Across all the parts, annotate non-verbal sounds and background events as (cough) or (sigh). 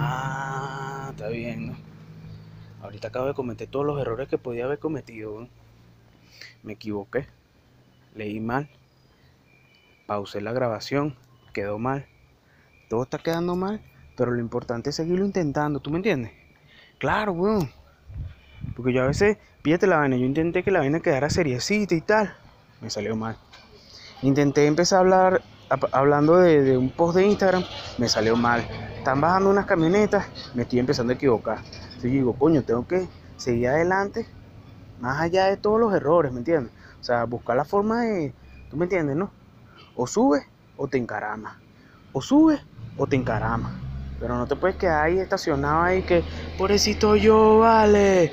Ah, está bien, ¿no? Ahorita acabo de cometer todos los errores que podía haber cometido. Me equivoqué. Leí mal. Pausé la grabación. Quedó mal. Todo está quedando mal. Pero lo importante es seguirlo intentando. ¿Tú me entiendes? Claro, weón. Porque yo a veces, pídete la vaina. Yo intenté que la vaina quedara seriecita y tal. Me salió mal. Intenté empezar a hablar hablando de, un post de Instagram. Me salió mal. Están bajando unas camionetas. Me estoy empezando a equivocar. Entonces digo, coño, tengo que seguir adelante. Más allá de todos los errores, ¿me entiendes? O sea, buscar la forma de. ¿Tú me entiendes, no? O subes o te encaramas. O subes o te encaramas. Pero no te puedes quedar ahí estacionado ahí que, pobrecito yo, vale.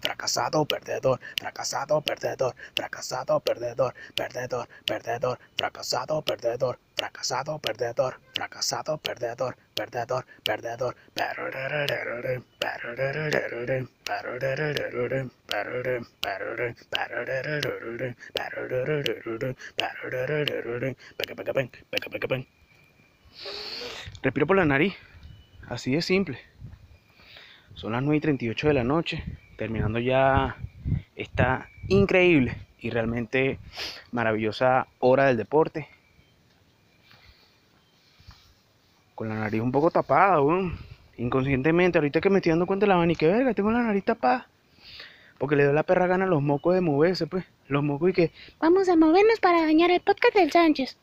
Fracasado, perdedor, fracasado, perdedor, fracasado, perdedor, perdedor, perdedor, fracasado, perdedor, fracasado, perdedor, fracasado, perdedor, perdedor, perdedor. Respiro por la nariz, así de simple. Son las 9 y 38 de la noche, terminando ya esta increíble y realmente maravillosa hora del deporte. Con la nariz un poco tapada. Inconscientemente, ahorita que me estoy dando cuenta de la vaina y que verga, tengo la nariz tapada. Porque le dio la perra gana a los mocos de moverse, pues. Los mocos y que, Vamos a movernos para dañar el podcast del Sánchez.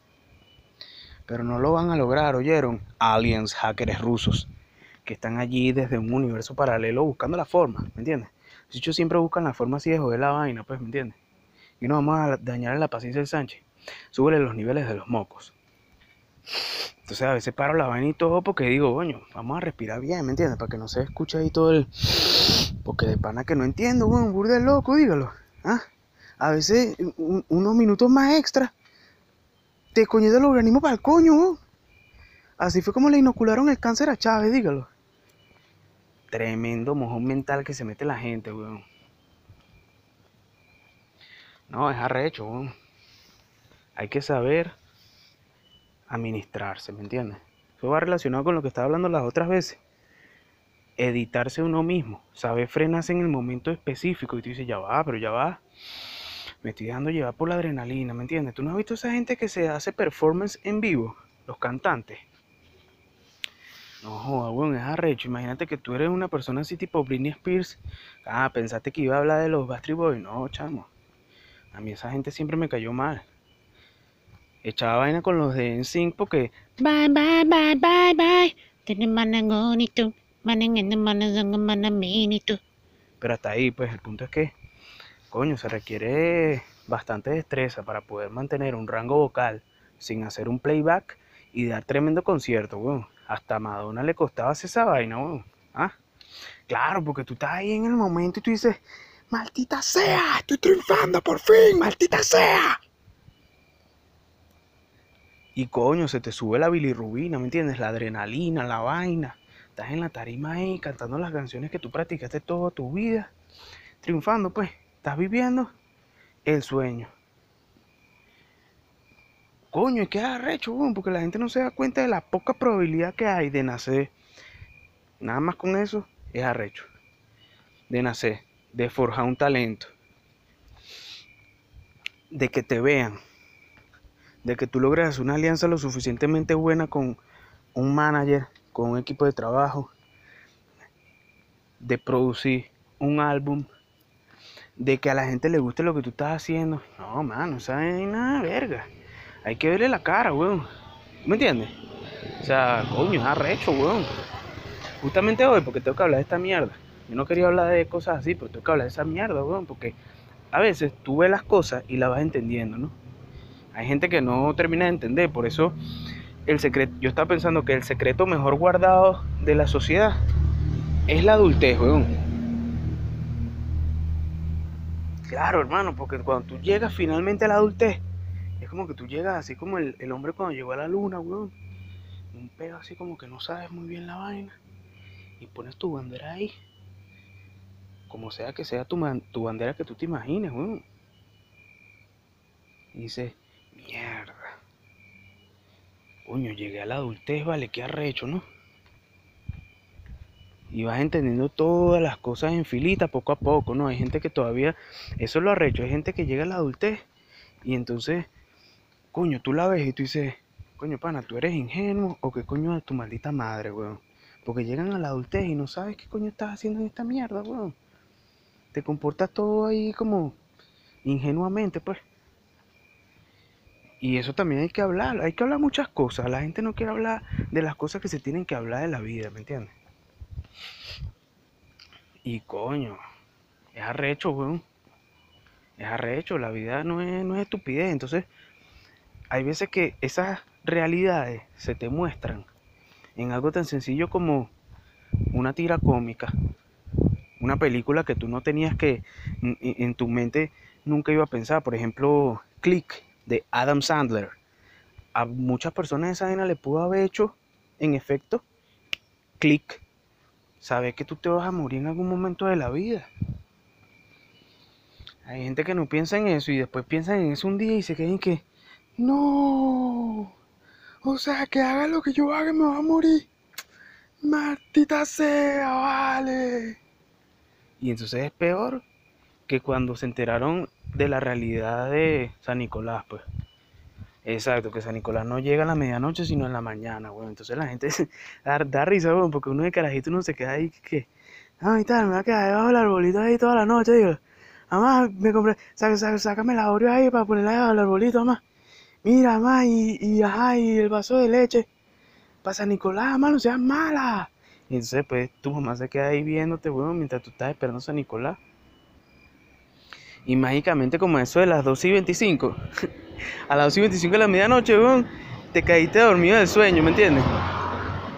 pero no lo van a lograr, ¿oyeron? Aliens, hackers rusos, que están allí desde un universo paralelo buscando la forma, ¿me entiendes? Los siempre buscan la forma así de joder la vaina, pues, ¿me entiendes? Y no vamos a dañar la paciencia del Sánchez. Súbele los niveles de los mocos. Entonces a veces paro la vaina y todo porque digo, coño, vamos a respirar bien, ¿me entiendes? Para que no se escuche ahí todo el... Porque de pana que no entiendo, weón, burde loco, dígalo. ¿Ah? A veces un- unos minutos más extra te coñe del organismo para el coño, weón. Así fue como le inocularon el cáncer a Chávez, dígalo. Tremendo mojón mental que se mete la gente, weón. No, es arrecho, weón. Hay que saber administrarse, ¿me entiendes? Eso va relacionado con lo que estaba hablando las otras veces. Editarse uno mismo, saber frenarse en el momento específico. Y tú dices, ya va, pero ya va. Me estoy dejando llevar por la adrenalina, ¿me entiendes? ¿Tú no has visto esa gente que se hace performance en vivo? Los cantantes. No joda, weón, es arrecho. Imagínate que tú eres una persona así tipo Britney Spears. Ah, pensaste que iba a hablar de los Bastry Boys. No, chamo. A mí esa gente siempre me cayó mal. Echaba vaina con los de NSYNC porque Bye, bye, bye, bye, bye. Pero hasta ahí, pues el punto es que, coño, se requiere bastante destreza para poder mantener un rango vocal sin hacer un playback y dar tremendo concierto, weón. Hasta a Madonna le costaba hacer esa vaina, weón. ¿Ah? Claro, porque tú estás ahí en el momento y tú dices, maldita sea, estoy triunfando por fin, maldita sea. Y coño, se te sube la bilirrubina, ¿me entiendes? La adrenalina, la vaina. Estás en la tarima ahí cantando las canciones que tú practicaste toda tu vida. Triunfando, pues. Estás viviendo el sueño. Coño, es que arrecho, porque la gente no se da cuenta de la poca probabilidad que hay de nacer. Nada más con eso es arrecho. De nacer, de forjar un talento. De que te vean. De que tú logres una alianza lo suficientemente buena con un manager, con un equipo de trabajo. De producir un álbum. De que a la gente le guste lo que tú estás haciendo. No, mano, esa es nada verga. Hay que verle la cara, weón. ¿Me entiendes? O sea, coño, es arrecho, weón. Justamente hoy, porque tengo que hablar de esta mierda. Yo no quería hablar de cosas así, pero tengo que hablar de esa mierda, weón. Porque a veces tú ves las cosas y las vas entendiendo, ¿no? Hay gente que no termina de entender, por eso el secreto, yo estaba pensando que el secreto mejor guardado de la sociedad es la adultez, weón. Claro, hermano, porque cuando tú llegas finalmente a la adultez, es como que tú llegas así como el, el hombre cuando llegó a la luna, weón. Un pedo así como que no sabes muy bien la vaina. Y pones tu bandera ahí. como sea que sea tu, man- tu bandera que tú te imagines, weón. Y dices, mierda. Coño, llegué a la adultez, vale, qué arrecho, ¿no? Y vas entendiendo todas las cosas en filita poco a poco, ¿no? Hay gente que todavía, eso es lo arrecho, hay gente que llega a la adultez y entonces, coño, tú la ves y tú dices, coño, pana, tú eres ingenuo o qué coño es tu maldita madre, weón. Porque llegan a la adultez y no sabes qué coño estás haciendo en esta mierda, weón. Te comportas todo ahí como ingenuamente, pues. Y eso también hay que hablar, hay que hablar muchas cosas. La gente no quiere hablar de las cosas que se tienen que hablar de la vida, ¿me entiendes? Y coño, es arrecho, weón. Es arrecho, la vida no es, no es estupidez. Entonces, hay veces que esas realidades se te muestran en algo tan sencillo como una tira cómica, una película que tú no tenías que en, tu mente nunca iba a pensar. Por ejemplo, Click de Adam Sandler. A muchas personas esa vaina le pudo haber hecho, en efecto, click. Sabes que tú te vas a morir en algún momento de la vida. Hay gente que no piensa en eso y después piensan en eso un día y se quedan que, no, o sea, que haga lo que yo haga me va a morir. Martita sea, vale. Y entonces es peor que cuando se enteraron de la realidad de San Nicolás, pues. Exacto, que San Nicolás no llega a la medianoche, sino en la mañana, weón. Entonces la gente (laughs) da, da risa, weón, porque uno de carajito uno se queda ahí que, ay, tal, me va a quedar debajo del arbolito ahí toda la noche, digo. Mamá, me compré, saca, saca, sácame la Oreo ahí para ponerla debajo del arbolito, mamá. Mira, mamá, y, y, ajá, y el vaso de leche. Para San Nicolás, mamá, no seas mala. Y entonces, pues, tu mamá se queda ahí viéndote, weón, mientras tú estás esperando a San Nicolás. Y mágicamente, como eso de las 2 y 25, (laughs) a las 2 y 25 de la medianoche, weón, te caíste dormido del sueño, ¿me entiendes?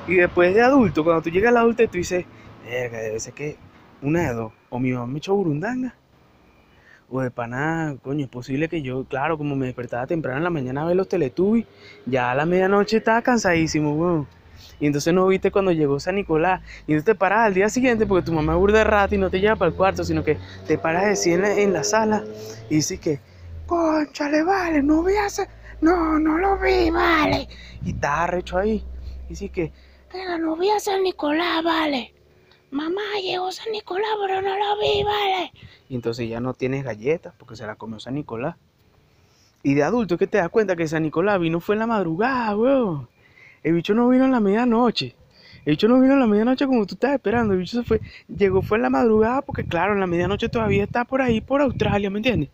Y después de adulto, cuando tú llegas a la adultez, tú dices, verga, debe ser que una de dos, o mi mamá me echó burundanga, o de pana, coño, es posible que yo, claro, como me despertaba temprano en la mañana a ver los Teletubbies, ya a la medianoche estaba cansadísimo, weón. Y entonces no viste cuando llegó San Nicolás. Y tú te paras al día siguiente porque tu mamá burda de rato y no te lleva para el cuarto, sino que te paras en la, en la sala y dices que, conchale, vale, no vi a no, no lo vi, vale. Y estás arrecho ahí. Y dices que, Venga, no vi a San Nicolás, vale. Mamá, llegó San Nicolás, pero no lo vi, vale. y entonces ya no tienes galletas porque se la comió San Nicolás. Y de adulto que te das cuenta que San Nicolás vino fue en la madrugada, weón. El bicho no vino en la medianoche. El bicho no vino en la medianoche como tú estás esperando. El bicho se fue, llegó fue en la madrugada porque claro, en la medianoche todavía está por ahí, por Australia, ¿me entiendes?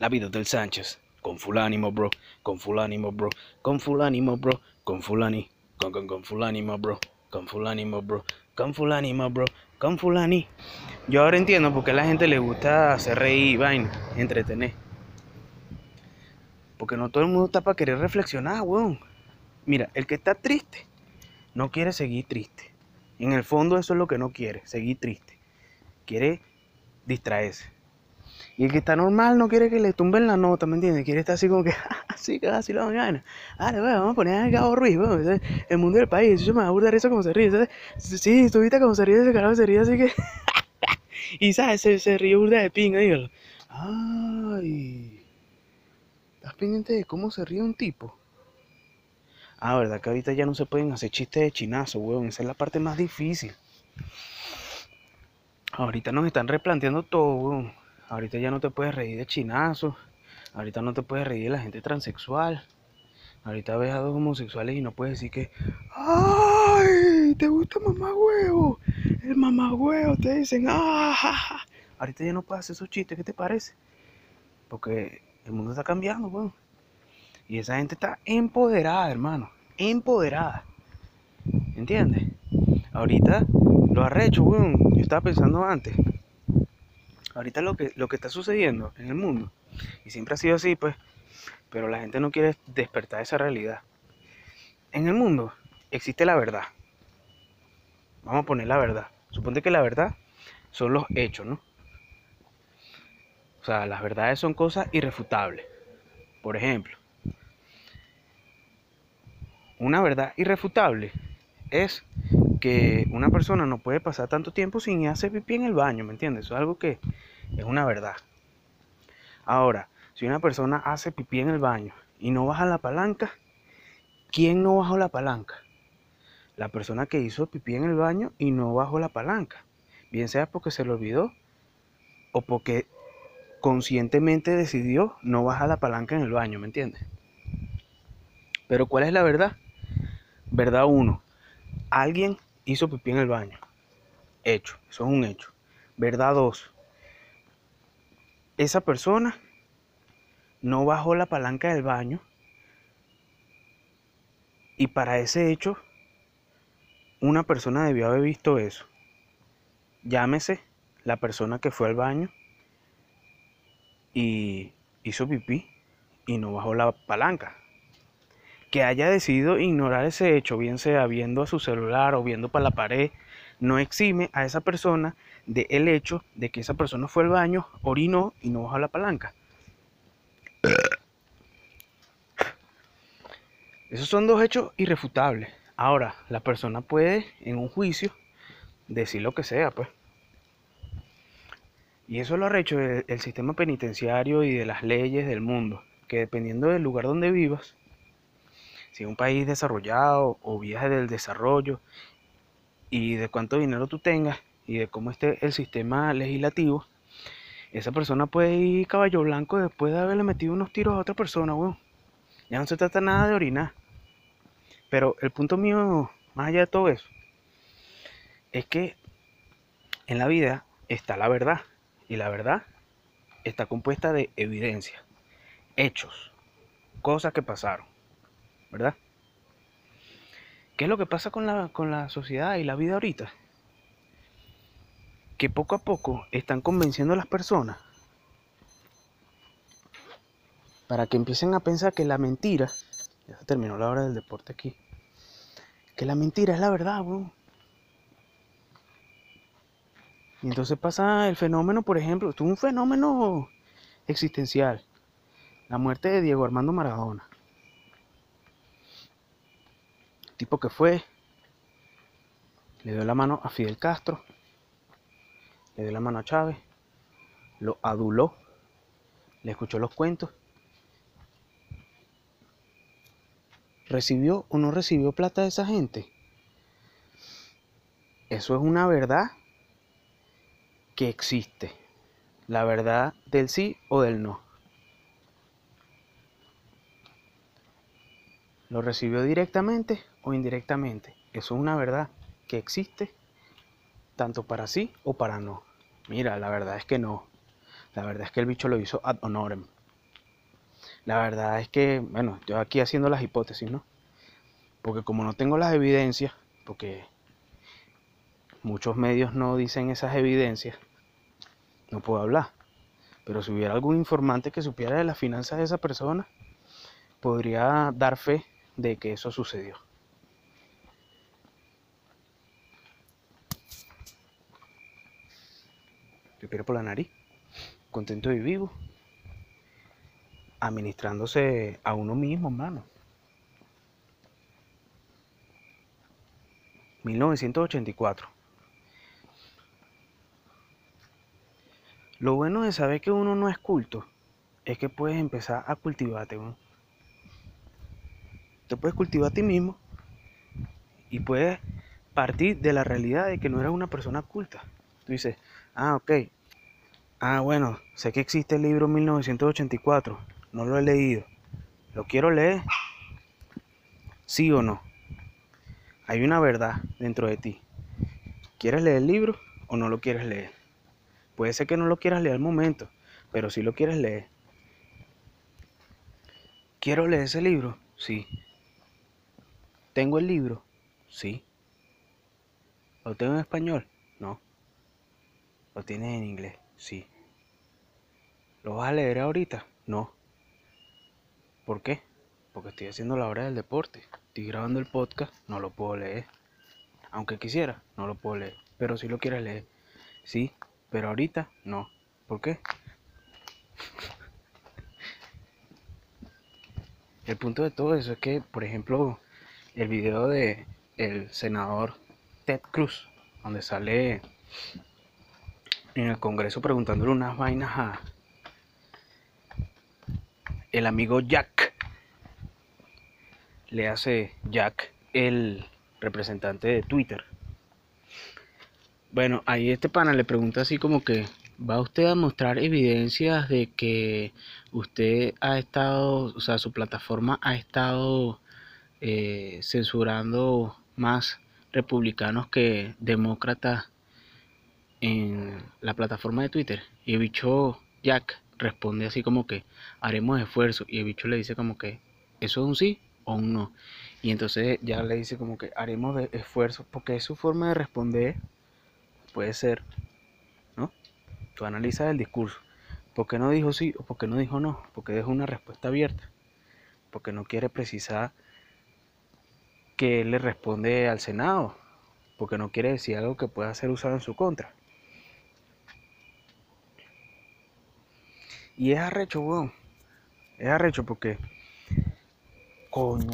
La vida del Sánchez. Con fulánimo, bro. Con fulánimo, bro. Con fulánimo, bro. Con fulani. Con, con, con fulánimo, bro. Con fulánimo, bro. Con fulánimo, bro. Con fulani. Yo ahora entiendo por qué a la gente le gusta hacer reír, vaina, entretener. Porque no todo el mundo está para querer reflexionar, weón. Mira, el que está triste no quiere seguir triste. En el fondo eso es lo que no quiere, seguir triste. Quiere distraerse. Y el que está normal no quiere que le tumben la nota, ¿me entiendes? Quiere estar así como que, (laughs) así que así la mañana. Dale, weón, vamos a poner a Gabo Ruiz, weón. El mundo del país, eso me da burda de risa como se ríe. ¿sabes? Sí, tú viste cómo se ríe ese carajo, se ríe así que... (laughs) y sabes, se, se ríe burda de pinga, dígalo. Ay. ¿Estás pendiente de cómo se ríe un tipo? Ah, verdad que ahorita ya no se pueden hacer chistes de chinazo, weón. Esa es la parte más difícil. Ahorita nos están replanteando todo, weón. Ahorita ya no te puedes reír de chinazos. Ahorita no te puedes reír de la gente transexual. Ahorita ves a dos homosexuales y no puedes decir que. ¡Ay! ¿Te gusta mamá huevo? El mamá huevo te dicen. ¡Ah! ja, ja". Ahorita ya no puedes hacer esos chistes, ¿qué te parece? Porque el mundo está cambiando, weón. Y esa gente está empoderada, hermano. Empoderada. ¿Entiendes? Ahorita lo arrecho, weón. Yo estaba pensando antes. Ahorita lo que, lo que está sucediendo en el mundo, y siempre ha sido así, pues, pero la gente no quiere despertar esa realidad. En el mundo existe la verdad. Vamos a poner la verdad. Suponte que la verdad son los hechos, ¿no? O sea, las verdades son cosas irrefutables. Por ejemplo, una verdad irrefutable es que una persona no puede pasar tanto tiempo sin hacer pipí en el baño, ¿me entiendes? Eso es algo que es una verdad. Ahora, si una persona hace pipí en el baño y no baja la palanca, ¿quién no bajó la palanca? La persona que hizo pipí en el baño y no bajó la palanca. Bien sea porque se le olvidó o porque conscientemente decidió no bajar la palanca en el baño, ¿me entiendes? Pero ¿cuál es la verdad? Verdad 1. Alguien hizo pipí en el baño. Hecho, eso es un hecho. Verdad 2. Esa persona no bajó la palanca del baño y para ese hecho una persona debió haber visto eso. Llámese la persona que fue al baño y hizo pipí y no bajó la palanca. Que haya decidido ignorar ese hecho, bien sea viendo a su celular o viendo para la pared, no exime a esa persona del el hecho de que esa persona fue al baño, orinó y no bajó la palanca. Esos son dos hechos irrefutables. Ahora, la persona puede en un juicio decir lo que sea, pues. Y eso lo ha hecho el, sistema penitenciario y de las leyes del mundo, que dependiendo del lugar donde vivas, si un país desarrollado o viaje del desarrollo, y de cuánto dinero tú tengas y de cómo esté el sistema legislativo, esa persona puede ir caballo blanco después de haberle metido unos tiros a otra persona, weón. Ya no se trata nada de orinar. Pero el punto mío, más allá de todo eso, es que en la vida está la verdad. Y la verdad está compuesta de evidencia, hechos, cosas que pasaron. ¿Verdad? ¿Qué es lo que pasa con la, con la sociedad y la vida ahorita? Que poco a poco están convenciendo a las personas para que empiecen a pensar que la mentira, ya se terminó la hora del deporte aquí, que la mentira es la verdad, weón. Y entonces pasa el fenómeno, por ejemplo, es un fenómeno existencial. La muerte de Diego Armando Maradona. El tipo que fue, le dio la mano a Fidel Castro, le dio la mano a Chávez, lo aduló, le escuchó los cuentos. ¿Recibió o no recibió plata de esa gente? Eso es una verdad que existe. La verdad del sí o del no. ¿Lo recibió directamente o indirectamente? Eso es una verdad que existe tanto para sí o para no. Mira, la verdad es que no. La verdad es que el bicho lo hizo ad honorem. La verdad es que, bueno, yo aquí haciendo las hipótesis, ¿no? Porque como no tengo las evidencias, porque muchos medios no dicen esas evidencias, no puedo hablar. Pero si hubiera algún informante que supiera de las finanzas de esa persona, podría dar fe de que eso sucedió. Respiro por la nariz, contento y vivo, administrándose a uno mismo, hermano. 1984. Lo bueno de saber que uno no es culto es que puedes empezar a cultivarte. ¿no? Te puedes cultivar a ti mismo y puedes partir de la realidad de que no eres una persona culta. Tú dices, ah, ok. Ah, bueno, sé que existe el libro 1984. No lo he leído. ¿Lo quiero leer? ¿Sí o no? Hay una verdad dentro de ti. ¿Quieres leer el libro o no lo quieres leer? Puede ser que no lo quieras leer al momento, pero si lo quieres leer. ¿Quiero leer ese libro? Sí. ¿Tengo el libro? Sí. ¿Lo tengo en español? No. ¿Lo tienes en inglés? Sí. ¿Lo vas a leer ahorita? No. ¿Por qué? Porque estoy haciendo la hora del deporte. Estoy grabando el podcast, no lo puedo leer. Aunque quisiera, no lo puedo leer. Pero si lo quieres leer, sí. Pero ahorita no. ¿Por qué? (laughs) El punto de todo eso es que, por ejemplo, el video de el senador Ted Cruz, donde sale en el Congreso preguntándole unas vainas a el amigo Jack. Le hace Jack el representante de Twitter. Bueno, ahí este pana le pregunta así como que, ¿va usted a mostrar evidencias de que usted ha estado, o sea, su plataforma ha estado eh, censurando más republicanos que demócratas en la plataforma de Twitter? Y el bicho Jack responde así como que haremos esfuerzo y el bicho le dice como que eso es un sí o un no. Y entonces ya le dice como que haremos esfuerzo porque es su forma de responder puede ser, ¿no? Tú analizas el discurso. ¿Por qué no dijo sí o por qué no dijo no? Porque deja una respuesta abierta. Porque no quiere precisar que él le responde al Senado. Porque no quiere decir algo que pueda ser usado en su contra. Y es arrecho, weón. Es arrecho porque. Coño,